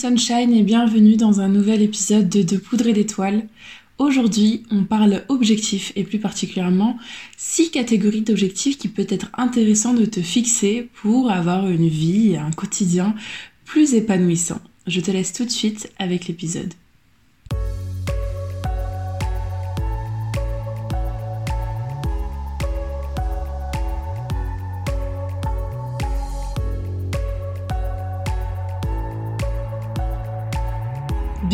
Sunshine et bienvenue dans un nouvel épisode de De Poudre et d'étoiles. Aujourd'hui, on parle objectifs et plus particulièrement six catégories d'objectifs qui peut être intéressant de te fixer pour avoir une vie et un quotidien plus épanouissant. Je te laisse tout de suite avec l'épisode.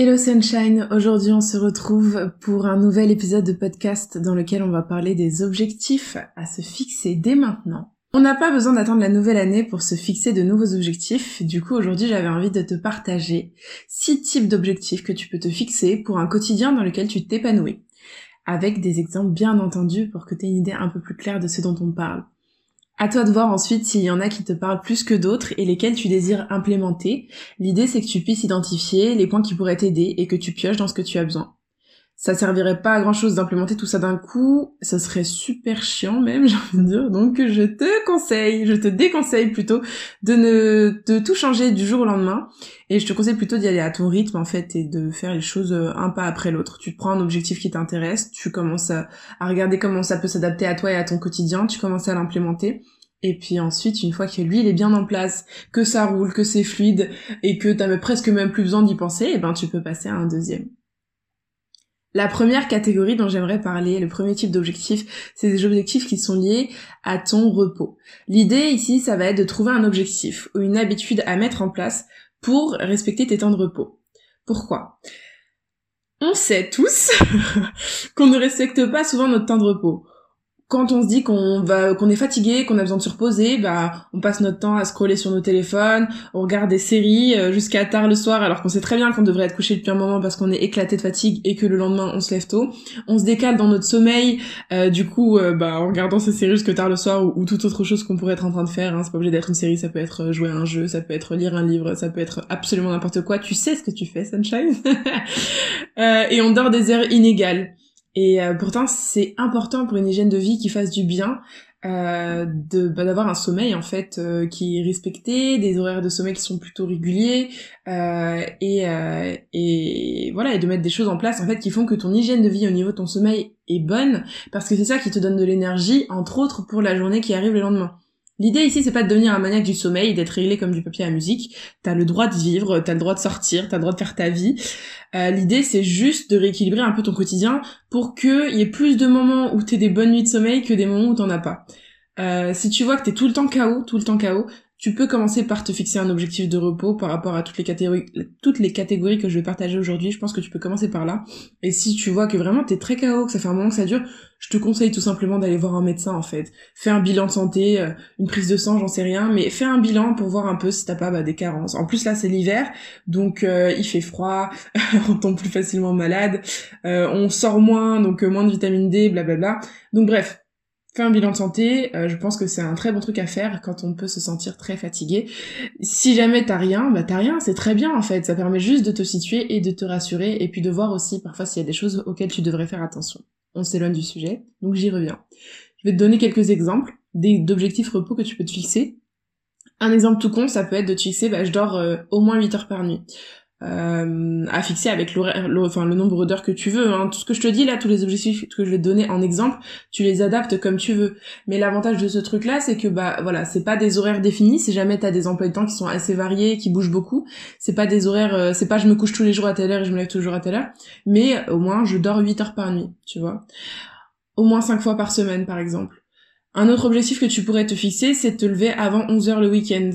Hello Sunshine, aujourd'hui on se retrouve pour un nouvel épisode de podcast dans lequel on va parler des objectifs à se fixer dès maintenant. On n'a pas besoin d'attendre la nouvelle année pour se fixer de nouveaux objectifs, du coup aujourd'hui j'avais envie de te partager six types d'objectifs que tu peux te fixer pour un quotidien dans lequel tu t'épanouis, avec des exemples bien entendus pour que tu aies une idée un peu plus claire de ce dont on parle. À toi de voir ensuite s'il y en a qui te parlent plus que d'autres et lesquels tu désires implémenter. L'idée c'est que tu puisses identifier les points qui pourraient t'aider et que tu pioches dans ce que tu as besoin ça servirait pas à grand chose d'implémenter tout ça d'un coup, ça serait super chiant même, j'ai envie de dire. Donc je te conseille, je te déconseille plutôt de ne de tout changer du jour au lendemain et je te conseille plutôt d'y aller à ton rythme en fait et de faire les choses euh, un pas après l'autre. Tu prends un objectif qui t'intéresse, tu commences à, regarder comment ça peut s'adapter à toi et à ton quotidien, tu commences à l'implémenter. Et puis ensuite, une fois que lui est bien en place, que ça roule, que c'est fluide et que t'as presque même plus besoin d'y penser, et eh ben tu peux passer à un deuxième. La première catégorie dont j'aimerais parler, le premier type d'objectif, c'est des objectifs qui sont liés à ton repos. L'idée ici, ça va être de trouver un objectif ou une habitude à mettre en place pour respecter tes temps de repos. Pourquoi? On sait tous qu'on ne respecte pas souvent notre temps de repos quand on se dit qu'on va qu'on est fatigué, qu'on a besoin de se reposer, bah on passe notre temps à scroller sur nos téléphones, on regarde des séries euh, jusqu'à tard le soir alors qu'on sait très bien qu'on devrait être couché depuis un moment parce qu'on est éclaté de fatigue et que le lendemain on se lève tôt. On se décale dans notre sommeil euh, du coup euh, bah en regardant ces séries jusque tard le soir ou, toute autre chose qu'on pourrait être en train de faire, hein. c'est pas obligé d'être une série, ça peut être jouer à un jeu, ça peut être lire un livre, ça peut être absolument n'importe quoi. Tu sais ce que tu fais Sunshine? Et on dort des heures inégales. Et euh, pourtant, c'est important pour une hygiène de vie qui fasse du bien euh, de bah, d'avoir un sommeil en fait euh, qui est respecté, des horaires de sommeil qui sont plutôt réguliers euh, et et voilà et de mettre des choses en place en fait qui font que ton hygiène de vie au niveau de ton sommeil est bonne parce que c'est ça qui te donne de l'énergie entre autres pour la journée qui arrive le lendemain. L'idée ici, c'est pas de devenir un maniaque du sommeil, d'être réglé comme du papier à musique. T'as le droit de vivre, t'as le droit de sortir, t'as le droit de faire ta vie. Euh, l'idée, c'est juste de rééquilibrer un peu ton quotidien pour qu'il y ait plus de moments où t'es des bonnes nuits de sommeil que des moments où t'en as pas. Euh, si tu vois que t'es tout le temps KO, tout le temps KO, tu peux commencer par te fixer un objectif de repos par rapport à toutes les catégories, toutes les catégories que je vais partager aujourd'hui. Je pense que tu peux commencer par là. Et si tu vois que vraiment t'es très chaos, que ça fait un moment que ça dure, je te conseille tout simplement d'aller voir un médecin en fait. Fais un bilan de santé, euh, une prise de sang, j'en sais rien, mais fais un bilan pour voir un peu si t'as pas bah, des carences. En plus là c'est l'hiver, donc euh, il fait froid, on tombe plus facilement malade, euh, on sort moins, donc moins de vitamine D, blablabla. Donc bref, Fais un bilan de santé, euh, je pense que c'est un très bon truc à faire quand on peut se sentir très fatigué. Si jamais t'as rien, bah t'as rien, c'est très bien en fait. Ça permet juste de te situer et de te rassurer et puis de voir aussi parfois s'il y a des choses auxquelles tu devrais faire attention. On s'éloigne du sujet, donc j'y reviens. Je vais te donner quelques exemples d'objectifs repos que tu peux te fixer. Un exemple tout con, ça peut être de te fixer, bah je dors euh, au moins 8 heures par nuit. Euh, à fixer avec l'horaire, enfin le nombre d'heures que tu veux. Hein. Tout ce que je te dis là, tous les objectifs que je vais te donner en exemple, tu les adaptes comme tu veux. Mais l'avantage de ce truc-là, c'est que bah voilà, c'est pas des horaires définis. Si jamais t'as des emplois de temps qui sont assez variés, qui bougent beaucoup, c'est pas des horaires, euh, c'est pas je me couche tous les jours à telle heure et je me lève toujours à telle heure. Mais au moins je dors 8 heures par nuit, tu vois. Au moins 5 fois par semaine par exemple. Un autre objectif que tu pourrais te fixer, c'est de te lever avant 11 heures le week-end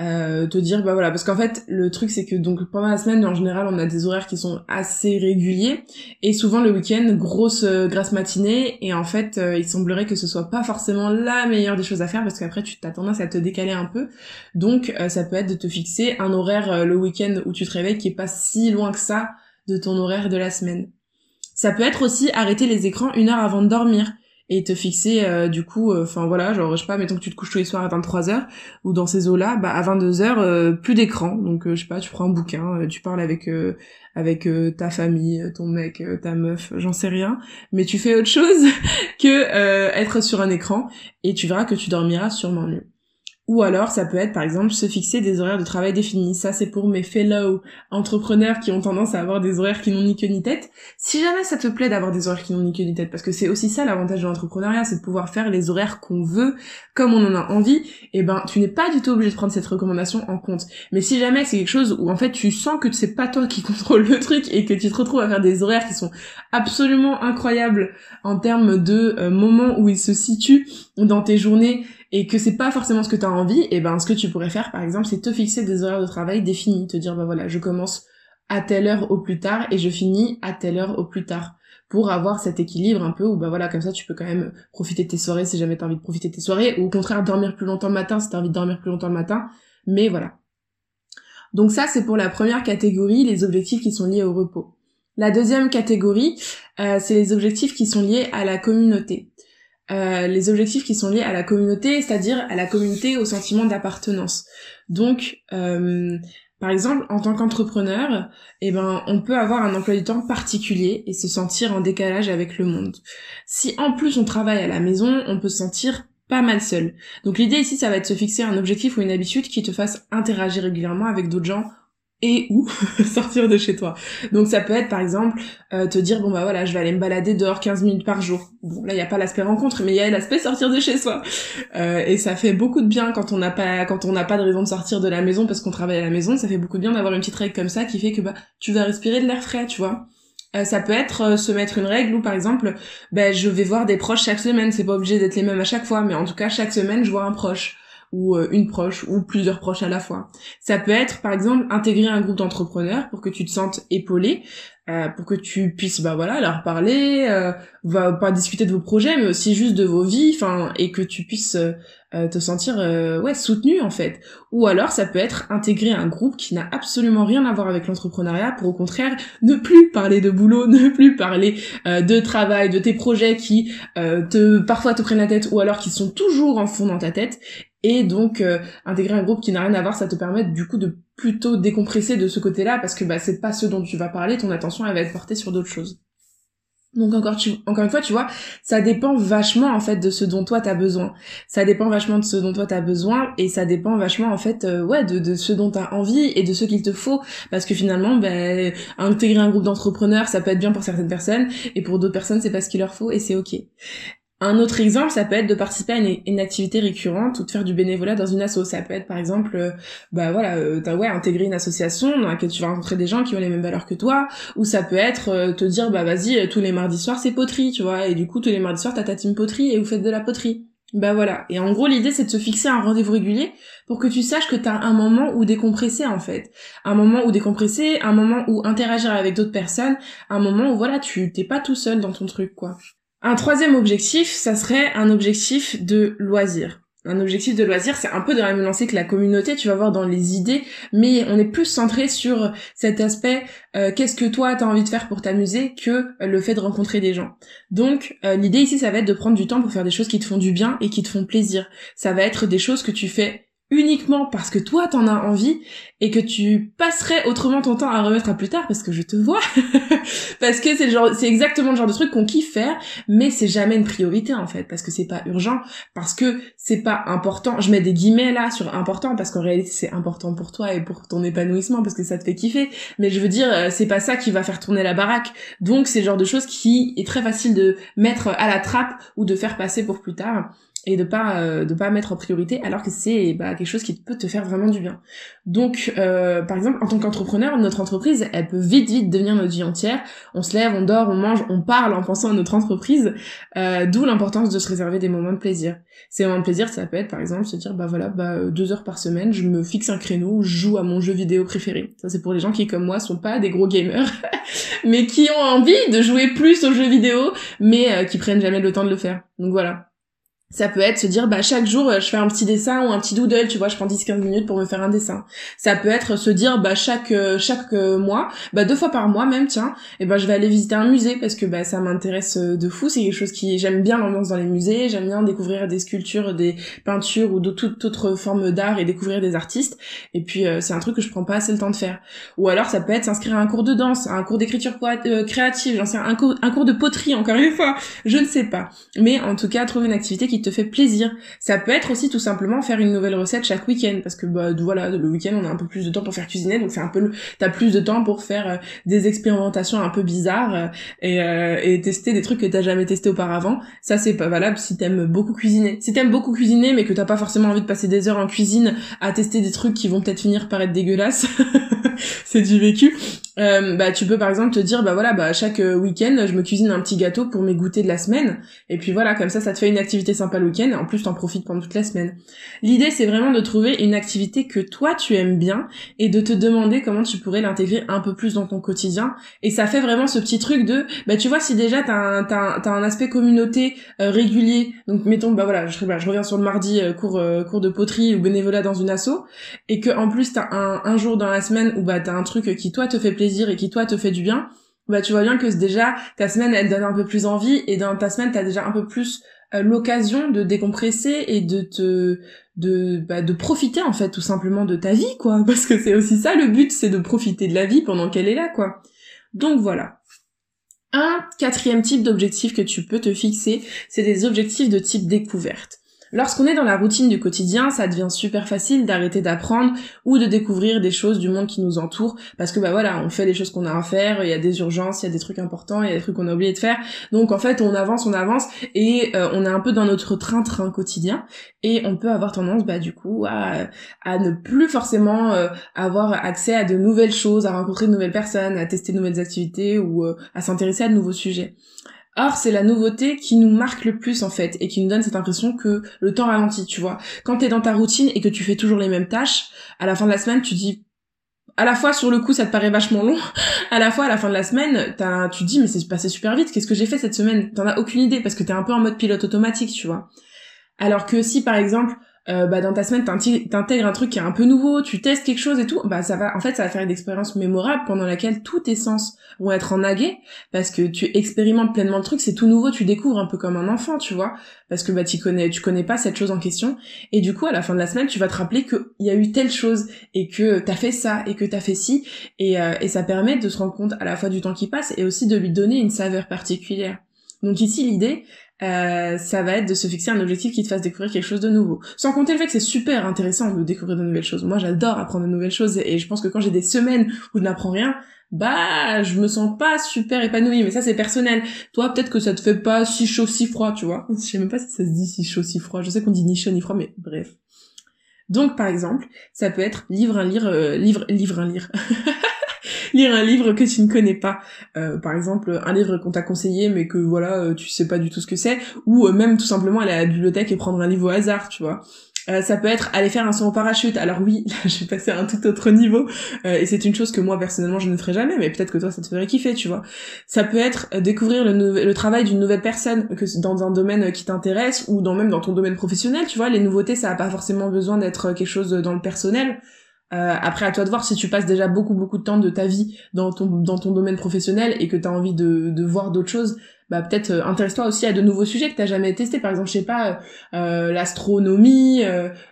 euh, te dire bah voilà parce qu'en fait le truc c'est que donc pendant la semaine en général on a des horaires qui sont assez réguliers. Et souvent le week-end grosse euh, grasse matinée. Et en fait euh, il semblerait que ce soit pas forcément la meilleure des choses à faire parce qu'après tu as tendance à te décaler un peu. Donc ça peut être de te fixer un horaire le week-end où tu te réveilles qui est pas si loin que ça de ton horaire de la semaine. Ça peut être aussi arrêter les écrans une heure avant de dormir et te fixer euh, du coup euh, enfin voilà genre je sais pas mettons que tu te couches tous les soirs à 23h ou dans ces eaux là bah à 22h euh, plus d'écran. Donc je sais pas tu prends un bouquin tu parles avec avec ta famille ton mec ta meuf j'en sais rien. Mais tu fais autre chose que être sur un écran et tu verras que tu dormiras sûrement mieux ou alors, ça peut être, par exemple, se fixer des horaires de travail définis. Ça, c'est pour mes fellow entrepreneurs qui ont tendance à avoir des horaires qui n'ont ni queue ni tête. Si jamais ça te plaît d'avoir des horaires qui n'ont ni queue ni tête, parce que c'est aussi ça l'avantage de l'entrepreneuriat, c'est de pouvoir faire les horaires qu'on veut, comme on en a envie, et eh ben, tu n'es pas du tout obligé de prendre cette recommandation en compte. Mais si jamais c'est quelque chose où, en fait, tu sens que c'est pas toi qui contrôle le truc et que tu te retrouves à faire des horaires qui sont absolument incroyables en termes de euh, moments où ils se situent dans tes journées et que c'est pas forcément ce que tu as envie, et ben ce que tu pourrais faire par exemple, c'est te fixer des horaires de travail définis, te dire bah voilà, je commence à telle heure au plus tard et je finis à telle heure au plus tard. Pour avoir cet équilibre un peu où bah voilà comme ça tu peux quand même profiter tes soirées si jamais t'as envie de profiter tes soirées ou au contraire dormir plus longtemps le matin si t'as envie de dormir plus longtemps le matin. Mais voilà. Donc ça c'est pour la première catégorie les objectifs qui sont liés au repos. La deuxième catégorie euh, c'est les objectifs qui sont liés à la communauté euh, les objectifs qui sont liés à la communauté, c'est-à-dire à la communauté, au sentiment d'appartenance. Donc, euh, par exemple, en tant qu'entrepreneur, eh ben, on peut avoir un emploi du temps particulier et se sentir en décalage avec le monde. Si en plus on travaille à la maison, on peut se sentir pas mal seul. Donc l'idée ici, ça va être de se fixer un objectif ou une habitude qui te fasse interagir régulièrement avec d'autres gens et ou sortir de chez toi. Donc ça peut être par exemple euh, te dire bon bah voilà je vais aller me balader dehors 15 minutes par jour. Bon là il y a pas l'aspect rencontre mais il y a l'aspect sortir de chez soi. Euh, et ça fait beaucoup de bien quand on n'a pas quand on n'a pas de raison de sortir de la maison parce qu'on travaille à la maison, ça fait beaucoup de bien d'avoir une petite règle comme ça qui fait que bah tu vas respirer de l'air frais, tu vois. Euh, ça peut être se mettre une règle où par exemple bah, je vais voir des proches chaque semaine, c'est pas obligé d'être les mêmes à chaque fois mais en tout cas chaque semaine je vois un proche ou euh, une proche ou plusieurs proches à la fois. Ça peut être par exemple intégrer un groupe d'entrepreneurs pour que tu te sentes épaulé, euh, pour que tu puisses bah voilà leur parler, euh, va pas discuter de vos projets mais aussi juste de vos vies, enfin et que tu puisses euh, te sentir ouais soutenu en fait. Ou alors ça peut être intégrer un groupe qui n'a absolument rien à voir avec l'entrepreneuriat pour au contraire ne plus parler de boulot, ne plus parler de travail, de tes projets qui te parfois te prennent la tête ou alors qui sont toujours en fond dans ta tête et donc euh, intégrer un groupe qui n'a rien à voir ça te permet du coup de plutôt décompresser de ce côté-là parce que bah c'est pas ce dont tu vas parler ton attention elle va être portée sur d'autres choses. Donc encore tu encore une fois tu vois ça dépend vachement en fait de ce dont toi t'as besoin. Ça dépend vachement de ce dont toi t'as besoin et ça dépend vachement en fait euh, ouais de, de ce dont t'as envie et de ce qu'il te faut. Parce que finalement ben intégrer un groupe d'entrepreneurs ça peut être bien pour certaines personnes et pour d'autres personnes c'est pas ce qu'il leur faut et c'est ok un autre exemple, ça peut être de participer à une, activité récurrente ou de faire du bénévolat dans une asso. Ça peut être par exemple, euh, bah voilà, euh, t'as ouais intégrer une association dans laquelle tu vas rencontrer des gens qui ont les mêmes valeurs que toi, ou ça peut être euh, te dire bah vas-y tous les mardis soirs c'est poterie, tu vois, et du coup tous les mardis soirs t'as ta team poterie et vous faites de la poterie. Bah voilà. Et en gros l'idée c'est de se fixer un rendez-vous régulier pour que tu saches que t'as un moment où décompresser en fait, un moment où décompresser, un moment où interagir avec d'autres personnes, un moment où voilà tu t'es pas tout seul dans ton truc quoi. Un troisième objectif, ça serait un objectif de loisir. Un objectif de loisir, c'est un peu de la même lancée que la communauté, tu vas voir dans les idées, mais on est plus centré sur cet aspect euh, qu'est-ce que toi t'as envie de faire pour t'amuser que le fait de rencontrer des gens. Donc euh, l'idée ici, ça va être de prendre du temps pour faire des choses qui te font du bien et qui te font plaisir. Ça va être des choses que tu fais uniquement parce que toi t'en as envie et que tu passerais autrement ton temps à remettre à plus tard parce que je te vois. Parce que c'est genre c'est exactement le genre de truc qu'on kiffe faire mais c'est jamais une priorité en fait parce que c'est pas urgent parce que c'est pas important. Je mets des guillemets là sur important parce qu'en réalité c'est important pour toi et pour ton épanouissement parce que ça te fait kiffer. Mais je veux dire euh, c'est pas ça qui va faire tourner la baraque. Donc c'est le genre de choses qui est très facile de mettre à la trappe ou de faire passer pour plus tard et de pas euh, de pas mettre en priorité alors que c'est bah, quelque chose qui peut te faire vraiment du bien. Donc euh, par exemple en tant qu'entrepreneur, notre entreprise, elle peut vite vite devenir notre vie entière. On se lève, on dort, on mange, on parle en pensant à notre entreprise, euh, d'où l'importance de se réserver des moments de plaisir. Ces moments de plaisir, ça peut être par exemple se dire bah voilà, bah euh, deux heures par semaine, je me fixe un créneau je joue à mon jeu vidéo préféré. Ça c'est pour les gens qui comme moi sont pas des gros gamers, mais qui ont envie de jouer plus aux jeux vidéo, mais euh, qui prennent jamais le temps de le faire. Donc voilà. Ça peut être se dire, bah, chaque jour, euh, je fais un petit dessin ou un petit doodle, tu vois, je prends 10-15 minutes pour me faire un dessin. Ça peut être se dire, bah, chaque, euh, chaque euh, mois, bah, deux fois par mois même, tiens, et ben, je vais aller visiter un musée parce que, bah, ça m'intéresse de fou. C'est quelque chose qui, j'aime bien l'ambiance dans les musées, j'aime bien découvrir des sculptures, des peintures ou de toute autre forme d'art et découvrir des artistes. Et puis, c'est un truc que je prends pas assez le temps de faire. Ou alors, ça peut être s'inscrire à un cours de danse, à un cours d'écriture créative, j'en sais, un cours, un cours de poterie, encore une fois. Je ne sais pas. Mais, en tout cas, trouver une activité qui te fait plaisir. Ça peut être aussi tout simplement faire une nouvelle recette chaque week-end parce que bah voilà le week-end on a un peu plus de temps pour faire cuisiner donc c'est un peu t'as plus de temps pour faire euh, des expérimentations un peu bizarres euh, et, euh, et tester des trucs que t'as jamais testé auparavant. Ça c'est pas valable si t'aimes beaucoup cuisiner. Si t'aimes beaucoup cuisiner mais que t'as pas forcément envie de passer des heures en cuisine à tester des trucs qui vont peut-être finir par être dégueulasses, c'est du vécu. Euh, bah tu peux par exemple te dire bah voilà bah chaque week-end je me cuisine un petit gâteau pour mes goûters de la semaine. Et puis voilà comme ça ça te fait une activité sympa le week-end. En plus t'en profites pendant toute la semaine. L'idée c'est vraiment de trouver une activité que toi tu aimes bien et de te demander comment tu pourrais l'intégrer un peu plus dans ton quotidien. Et ça fait vraiment ce petit truc de bah tu vois si déjà t'as un, t'as, un aspect communauté euh, régulier. Donc mettons bah voilà je, bah, reviens sur le mardi euh, cours euh, cours de poterie ou bénévolat dans une asso. Et que en plus t'as un, un jour dans la semaine où bah t'as un truc qui toi te fait et qui toi te fait du bien bah tu vois bien que déjà ta semaine elle donne un peu plus envie et dans ta semaine t'as déjà un peu plus euh, l'occasion de décompresser et de te de bah, de profiter en fait tout simplement de ta vie quoi. Parce que c'est aussi ça le but c'est de profiter de la vie pendant qu'elle est là quoi. Donc voilà. Un quatrième type d'objectif que tu peux te fixer c'est des objectifs de type découverte Lorsqu'on est dans la routine du quotidien, ça devient super facile d'arrêter d'apprendre ou de découvrir des choses du monde qui nous entoure parce que bah voilà, on fait les choses qu'on a à faire, il y a des urgences, il y a des trucs importants, il y a des trucs qu'on a oublié de faire. Donc en fait, on avance, on avance et euh, on est un peu dans notre train-train quotidien et on peut avoir tendance bah du coup à, ne plus forcément euh, avoir accès à de nouvelles choses, à rencontrer de nouvelles personnes, à tester de nouvelles activités ou euh, à s'intéresser à de nouveaux sujets. Or, c'est la nouveauté qui nous marque le plus en fait et qui nous donne cette impression que le temps ralentit, tu vois. Quand t'es dans ta routine et que tu fais toujours les mêmes tâches, à la fin de la semaine, tu dis à la fois sur le coup ça te paraît vachement long, à la fois à la fin de la semaine, t'as, tu dis mais c'est passé super vite, qu'est-ce que j'ai fait cette semaine? T'en as aucune idée parce que t'es un peu en mode pilote automatique, tu vois. Alors que si par exemple euh, bah dans ta semaine t'intègres un truc qui est un peu nouveau, tu testes quelque chose et tout, bah ça va en fait ça va faire une expérience mémorable pendant laquelle tous tes sens vont être en aguet parce que tu expérimentes pleinement le truc, c'est tout nouveau, tu découvres un peu comme un enfant, tu vois, parce que bah tu connais tu connais pas cette chose en question. Et du coup à la fin de la semaine tu vas te rappeler que il y a eu telle chose et que t'as fait ça et que t'as fait ci. Et euh, et ça permet de se rendre compte à la fois du temps qui passe et aussi de lui donner une saveur particulière. Donc ici l'idée euh, ça va être de se fixer un objectif qui te fasse découvrir quelque chose de nouveau. Sans compter le fait que c'est super intéressant de découvrir de nouvelles choses. Moi, j'adore apprendre de nouvelles choses et je pense que quand j'ai des semaines où je n'apprends rien, bah, je me sens pas super épanouie. Mais ça, c'est personnel. Toi, peut-être que ça te fait pas si chaud, si froid, tu vois. Je sais même pas si ça se dit si chaud, si froid. Je sais qu'on dit ni chaud ni froid, mais bref. Donc, par exemple, ça peut être livre un lire, euh, livre, livre un lire. lire un livre que tu ne connais pas. Euh, par exemple, un livre qu'on t'a conseillé mais que voilà, euh, tu sais pas du tout ce que c'est, ou euh, même tout simplement aller à la bibliothèque et prendre un livre au hasard, tu vois. ça peut être aller faire un saut en parachute. Alors oui, là, je vais passer à un tout autre niveau, et c'est une chose que moi personnellement je ne ferai jamais, mais peut-être que toi ça te ferait kiffer, tu vois. Ça peut être découvrir le, le travail d'une nouvelle personne que dans un domaine qui t'intéresse ou dans même dans ton domaine professionnel, tu vois. Les nouveautés, ça a pas forcément besoin d'être quelque chose dans le personnel. Euh, après, à toi de voir si tu passes déjà beaucoup beaucoup de temps de ta vie dans ton dans ton domaine professionnel et que tu as envie de, de voir d'autres choses, bah peut-être euh, intéresse-toi aussi à de nouveaux sujets que t'as jamais testé. Par exemple, je sais pas, euh, l'astronomie,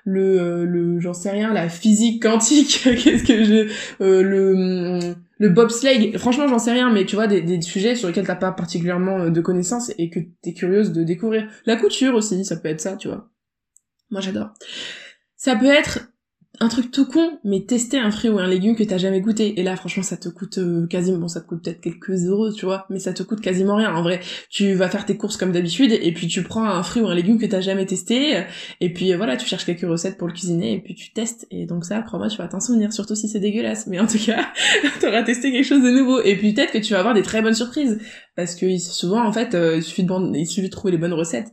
le le j'en sais rien, la physique quantique. Qu'est-ce que je le le bobsleigh. Franchement, j'en sais rien, mais tu vois des, des sujets sur lesquels t'as pas particulièrement de connaissances et que t'es curieuse de découvrir. La couture aussi, ça peut être ça, tu vois. Moi, j'adore. Ça peut être un truc tout con, mais tester un fruit ou un légume que t'as jamais goûté. Et là, franchement, ça te coûte euh, quasiment, bon, ça te coûte peut-être quelques euros, tu vois, mais ça te coûte quasiment rien. En vrai, tu vas faire tes courses comme d'habitude, et puis tu prends un fruit ou un légume que t'as jamais testé, et puis euh, voilà, tu cherches quelques recettes pour le cuisiner, et puis tu testes. Et donc ça, crois-moi, tu vas t'en souvenir, surtout si c'est dégueulasse. Mais en tout cas, t'auras testé quelque chose de nouveau. Et puis peut-être que tu vas avoir des très bonnes surprises, parce que souvent, en fait, euh, il suffit de, il suffit de trouver les bonnes recettes.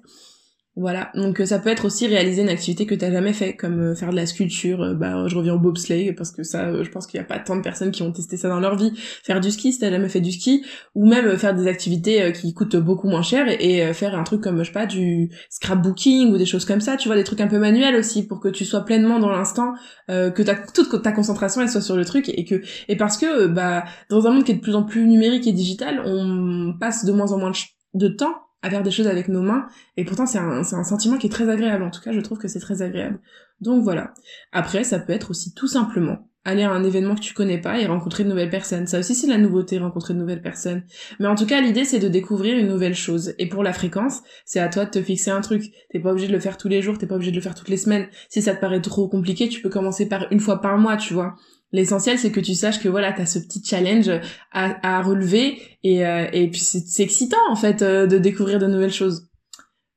Voilà, donc euh, ça peut être aussi réaliser une activité que t'as jamais fait, comme euh, faire de la sculpture, euh, bah je reviens au bobsleigh, parce que ça, je pense qu'il y a pas tant de personnes qui ont testé ça dans leur vie, faire du ski si t'as jamais fait du ski, ou même faire des activités qui coûtent beaucoup moins cher, et, faire un truc comme, je sais pas, du scrapbooking, ou des choses comme ça, tu vois, des trucs un peu manuels aussi, pour que tu sois pleinement dans l'instant, que ta, toute ta concentration elle soit sur le truc, et que, et parce que, bah, dans un monde qui est de plus en plus numérique et digital, on passe de moins en moins de temps à faire des choses avec nos mains. Et pourtant c'est un, un sentiment qui est très agréable. En tout cas je trouve que c'est très agréable. Donc voilà. Après ça peut être aussi tout simplement aller à un événement que tu connais pas et rencontrer de nouvelles personnes. Ça aussi c'est la nouveauté rencontrer de nouvelles personnes. Mais en tout cas l'idée c'est de découvrir une nouvelle chose. Et pour la fréquence c'est à toi de te fixer un truc. T'es pas obligé de le faire tous les jours t'es pas obligé de le faire toutes les semaines. Si ça te paraît trop compliqué tu peux commencer par une fois par mois tu vois L'essentiel, c'est que tu saches que voilà, t'as ce petit challenge à, relever et, euh, et puis c'est excitant en fait euh, de découvrir de nouvelles choses.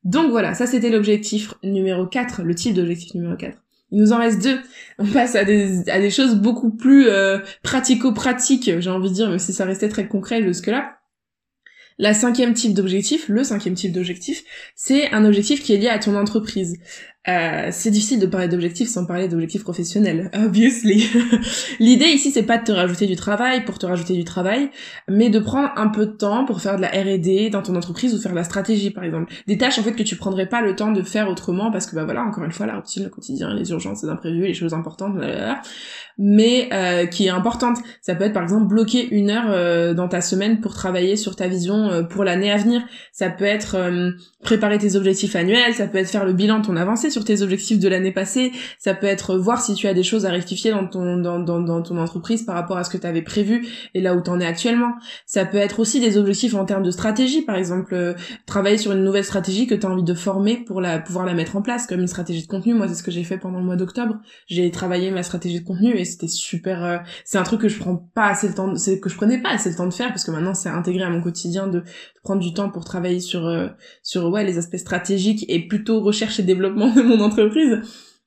Donc voilà, ça c'était l'objectif numéro 4, le type d'objectif numéro 4. Il nous en reste deux. On passe à des, à des choses beaucoup plus euh, pratico-pratiques, j'ai envie de dire, même si ça restait très concret jusque-là. La cinquième type d'objectif, le cinquième type d'objectif, c'est un objectif qui est lié à ton entreprise. Euh, c'est difficile de parler d'objectifs sans parler d'objectifs professionnels, obviously. L'idée ici, c'est pas de te rajouter du travail pour te rajouter du travail, mais de prendre un peu de temps pour faire de la R&D dans ton entreprise ou faire de la stratégie, par exemple. Des tâches, en fait, que tu prendrais pas le temps de faire autrement parce que, bah voilà, encore une fois, la routine, le quotidien, les urgences, les imprévus, les choses importantes, mais euh, qui est importante. Ça peut être, par exemple, bloquer une heure euh, dans ta semaine pour travailler sur ta vision euh, pour l'année à venir. Ça peut être préparer tes objectifs annuels, ça peut être faire le bilan de ton avancée sur tes objectifs de l'année passée, ça peut être voir si tu as des choses à rectifier dans ton dans, dans, dans ton entreprise par rapport à ce que tu avais prévu et là où tu en es actuellement. Ça peut être aussi des objectifs en termes de stratégie, par exemple euh, travailler sur une nouvelle stratégie que tu as envie de former pour la pouvoir la mettre en place comme une stratégie de contenu. Moi, c'est ce que j'ai fait pendant le mois d'octobre. J'ai travaillé ma stratégie de contenu et c'était super euh, c'est un truc que je prends pas assez le temps c'est que je prenais pas assez le temps de faire parce que maintenant c'est intégré à mon quotidien de, prendre du temps pour travailler sur euh, sur ouais les aspects stratégiques et plutôt recherche et développement mon entreprise.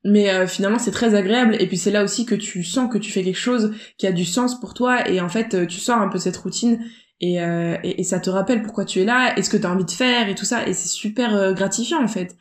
Mais euh, finalement, c'est très agréable. Et puis c'est là aussi que tu sens que tu fais quelque chose qui a du sens pour toi. Et en fait, euh, tu sors un peu cette routine et, euh, et, ça te rappelle pourquoi tu es là et ce que tu as envie de faire et tout ça. Et c'est super gratifiant en fait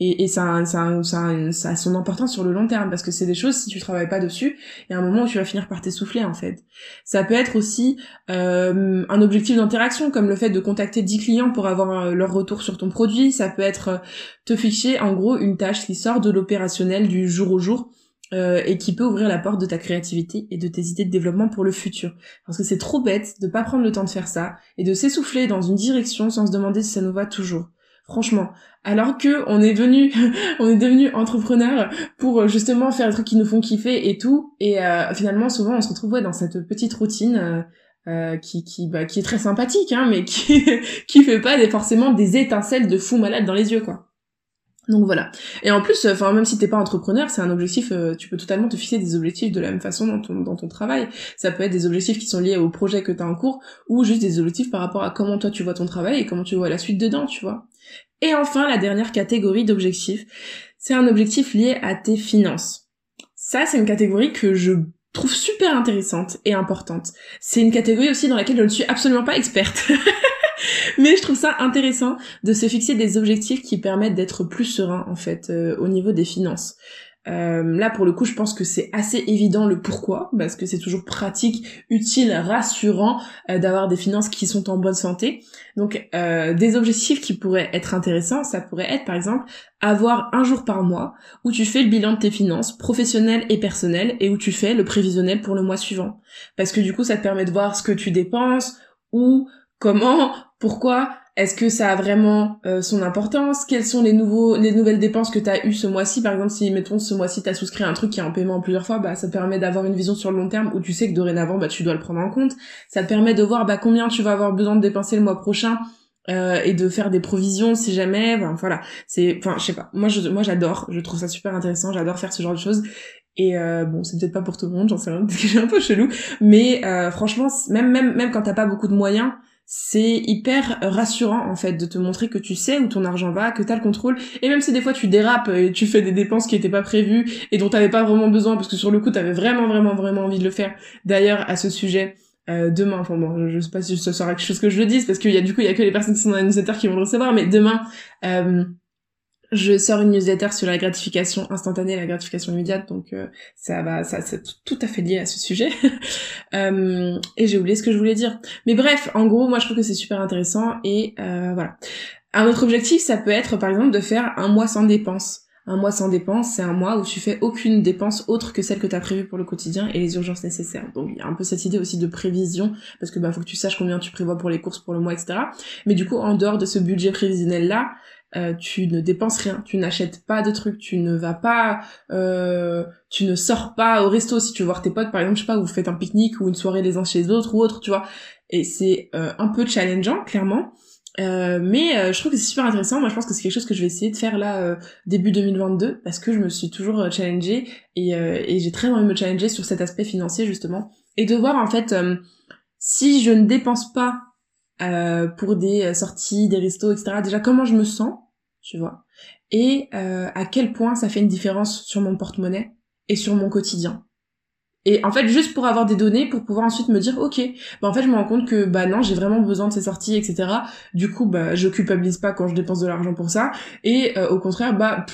et, et ça, ça, ça, ça, a son importance sur le long terme parce que c'est des choses si tu travailles pas dessus il y a un moment où tu vas finir par t'essouffler en fait ça peut être aussi euh, un objectif d'interaction comme le fait de contacter 10 clients pour avoir euh, leur retour sur ton produit ça peut être euh, te fixer en gros une tâche qui sort de l'opérationnel du jour au jour et qui peut ouvrir la porte de ta créativité et de tes idées de développement pour le futur. Parce que c'est trop bête de pas prendre le temps de faire ça et de s'essouffler dans une direction sans se demander si ça nous va toujours. Franchement, alors que on est venu, on est devenu entrepreneur pour euh, justement faire des trucs qui nous font kiffer et tout. Et euh, finalement, souvent, on se retrouve dans cette petite routine euh, qui qui bah, qui est très sympathique, hein, mais qui qui fait pas des, forcément des étincelles de fou malade dans les yeux, quoi. Donc voilà. Et en plus, enfin même si t'es pas entrepreneur, c'est un objectif. tu peux totalement te fixer des objectifs de la même façon dans ton dans ton travail. Ça peut être des objectifs qui sont liés au projet que t'as en cours, ou juste des objectifs par rapport à comment toi tu vois ton travail et comment tu vois la suite dedans, tu vois. Et enfin, la dernière catégorie d'objectifs, c'est un objectif lié à tes finances. Ça, c'est une catégorie que je trouve super intéressante et importante. C'est une catégorie aussi dans laquelle je ne suis absolument pas experte. Mais je trouve ça intéressant de se fixer des objectifs qui permettent d'être plus serein en fait euh, au niveau des finances. Euh, là, pour le coup, je pense que c'est assez évident le pourquoi, parce que c'est toujours pratique, utile, rassurant euh, d'avoir des finances qui sont en bonne santé. Donc, des objectifs qui pourraient être intéressants, ça pourrait être, par exemple, avoir un jour par mois où tu fais le bilan de tes finances professionnelles et personnelles et où tu fais le prévisionnel pour le mois suivant. Parce que du coup, ça te permet de voir ce que tu dépenses, ou comment, pourquoi, est-ce que ça a vraiment euh, son importance? Quelles sont les nouvelles dépenses que tu as eues ce mois-ci? Par exemple, si mettons ce mois-ci tu as souscrit un truc qui est en paiement plusieurs fois, bah ça te permet d'avoir une vision sur le long terme où tu sais que dorénavant bah tu dois le prendre en compte. Ça te permet de voir bah combien tu vas avoir besoin de dépenser le mois prochain euh, et de faire des provisions si jamais voilà. C'est enfin je sais pas. Moi j'adore. Je trouve ça super intéressant. J'adore faire ce genre de choses. Et euh, bon c'est peut-être pas pour tout le monde j'en sais rien parce que j'ai un peu chelou. Mais euh, franchement même même même quand t'as pas beaucoup de moyens c'est hyper rassurant en fait de te montrer que tu sais où ton argent va, que t'as le contrôle. Et même si des fois tu dérapes et tu fais des dépenses qui étaient pas prévues et dont t'avais pas vraiment besoin parce que sur le coup t'avais vraiment vraiment vraiment envie de le faire. D'ailleurs à ce sujet, euh, demain, enfin bon, je, sais pas si ce sera quelque chose que je le dise parce qu'il y a du coup il y a que les personnes qui sont dans la qui vont le recevoir, mais demain euh, je sors une newsletter sur la gratification instantanée, la gratification immédiate, donc euh, ça va, ça c'est tout à fait lié à ce sujet. euh, et j'ai oublié ce que je voulais dire. Mais bref, en gros, moi je trouve que c'est super intéressant et euh, voilà. Un autre objectif, ça peut être par exemple de faire un mois sans dépenses. Un mois sans dépenses, c'est un mois où tu fais aucune dépense autre que celle que tu as prévue pour le quotidien et les urgences nécessaires. Donc il y a un peu cette idée aussi de prévision, parce que bah faut que tu saches combien tu prévois pour les courses pour le mois, etc. Mais du coup, en dehors de ce budget prévisionnel là, euh, tu ne dépenses rien, tu n'achètes pas de trucs, tu ne vas pas, euh, tu ne sors pas au resto si tu veux voir tes potes par exemple, je sais pas, vous faites un pique-nique ou une soirée les uns chez les autres ou autre, tu vois. Et c'est euh, un peu challengeant clairement, mais je trouve que c'est super intéressant. Moi, je pense que c'est quelque chose que je vais essayer de faire là début 2022 parce que je me suis toujours challengée et, et j'ai très envie de me challenger sur cet aspect financier justement et de voir en fait si je ne dépense pas pour des sorties, des restos, etc. Déjà comment je me sens tu vois. Et euh, à quel point ça fait une différence sur mon porte-monnaie et sur mon quotidien. Et en fait, juste pour avoir des données, pour pouvoir ensuite me dire, ok, bah en fait, je me rends compte que bah non, j'ai vraiment besoin de ces sorties, etc. Du coup, bah je culpabilise pas quand je dépense de l'argent pour ça. Et euh, au contraire, bah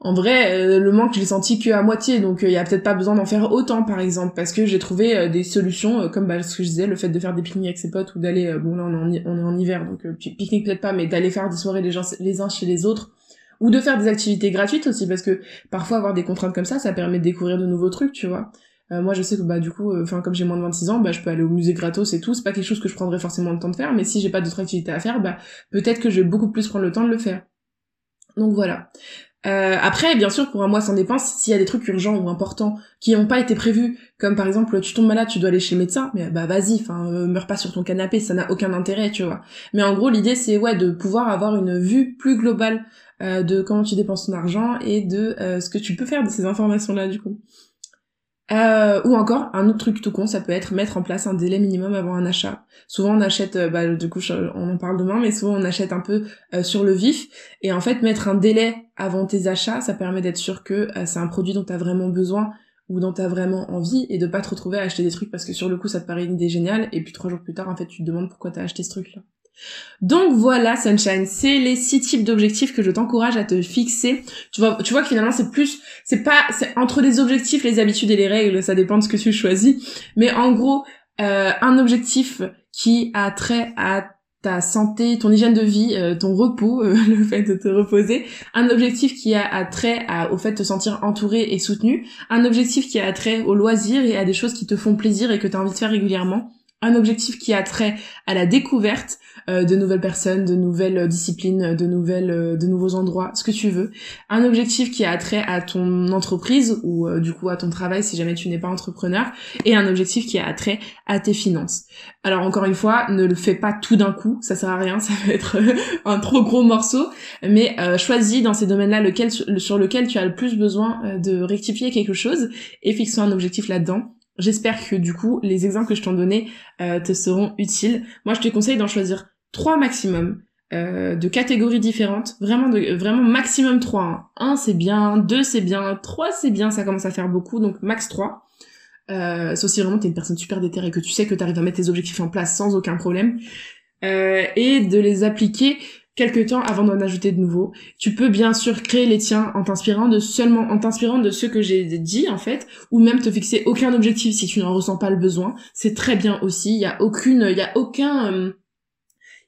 en vrai, euh, le manque, je l'ai senti qu'à moitié, donc il y a peut-être pas besoin d'en faire autant, par exemple, parce que j'ai trouvé des solutions, comme bah, ce que je disais, le fait de faire des pique-niques avec ses potes ou d'aller, bon là on est, en, on est en hiver, donc pique-nique peut-être pas, mais d'aller faire des soirées les, gens, uns chez les autres, ou de faire des activités gratuites aussi, parce que parfois avoir des contraintes comme ça, ça permet de découvrir de nouveaux trucs, tu vois. moi je sais que bah du coup, enfin comme j'ai moins de 26 ans, bah je peux aller au musée gratos et tout, c'est pas quelque chose que je prendrais forcément le temps de faire, mais si j'ai pas d'autres activités à faire, bah peut-être que je vais beaucoup plus prendre le temps de le faire. Donc voilà. Euh, après, bien sûr, pour un mois sans dépense, s'il y a des trucs urgents ou importants qui n'ont pas été prévus, comme par exemple tu tombes malade, tu dois aller chez le médecin, mais bah vas-y, enfin euh, meurs pas sur ton canapé, ça n'a aucun intérêt, tu vois. Mais en gros, l'idée c'est ouais de pouvoir avoir une vue plus globale euh, de comment tu dépenses ton argent et de ce que tu peux faire de ces informations là du coup. Euh, ou encore, un autre truc tout con, ça peut être mettre en place un délai minimum avant un achat. Souvent on achète, euh, bah, du coup on en parle demain, mais souvent on achète un peu euh, sur le vif. Et en fait, mettre un délai avant tes achats, ça permet d'être sûr que c'est un produit dont tu as vraiment besoin ou dont tu as vraiment envie et de pas te retrouver à acheter des trucs parce que sur le coup ça te paraît une idée géniale et puis trois jours plus tard en fait tu te demandes pourquoi t'as acheté ce truc là. Donc voilà, Sunshine, c'est les six types d'objectifs que je t'encourage à te fixer. Tu vois, tu vois que finalement c'est plus, c'est pas, c'est entre les objectifs, les habitudes et les règles, ça dépend de ce que tu choisis. Mais en gros, euh, un objectif qui a trait à ta santé, ton hygiène de vie, euh, ton repos, euh, le fait de te reposer, un objectif qui a trait au fait de te sentir entouré et soutenu, un objectif qui a trait au loisir et à des choses qui te font plaisir et que tu as envie de faire régulièrement, un objectif qui a trait à la découverte de nouvelles personnes, de nouvelles disciplines, de nouvelles, euh, de nouveaux endroits, ce que tu veux. Un objectif qui a trait à ton entreprise ou euh, du coup à ton travail si jamais tu n'es pas entrepreneur, et un objectif qui a trait à tes finances. Alors encore une fois, ne le fais pas tout d'un coup, ça sert à rien, ça va être un trop gros morceau, mais choisis dans ces domaines-là lequel, sur lequel tu as le plus besoin de rectifier quelque chose et fixe un objectif là-dedans J'espère que du coup, les exemples que je t'en donnais euh, te seront utiles. Moi, je te conseille d'en choisir trois maximum, euh, de catégories différentes. Vraiment, de, vraiment maximum trois. Hein. Un, c'est bien. Deux, c'est bien. Trois, c'est bien. Ça commence à faire beaucoup, donc max trois. Euh, sauf si vraiment t'es une personne super déterrée et que tu sais que t'arrives à mettre tes objectifs en place sans aucun problème. Euh, et de les appliquer quelques temps avant d'en ajouter de nouveaux. Tu peux bien sûr créer les tiens en t'inspirant de seulement en t'inspirant de ce que j'ai dit en fait, ou même te fixer aucun objectif si tu n'en ressens pas le besoin. C'est très bien aussi. Il y a aucune, il y a aucun, euh,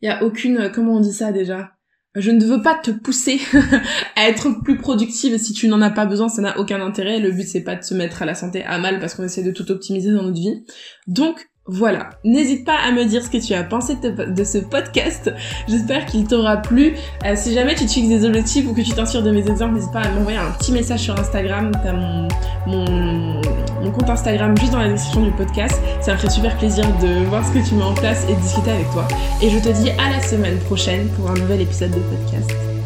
il y a aucune, comment on dit ça déjà? Je ne veux pas te pousser à être plus productive si tu n'en as pas besoin, ça n'a aucun intérêt. Le but c'est pas de se mettre à la santé à mal parce qu'on essaie de tout optimiser dans notre vie. Donc voilà, n'hésite pas à me dire ce que tu as pensé de, ce podcast. J'espère qu'il t'aura plu. Euh, si jamais tu te fixes des objectifs ou que tu t'inspires de mes exemples, n'hésite pas à m'envoyer un petit message sur Instagram. T'as mon, mon, mon, compte Instagram juste dans la description du podcast. Ça me ferait super plaisir de voir ce que tu mets en place et de discuter avec toi. Et je te dis à la semaine prochaine pour un nouvel épisode de podcast.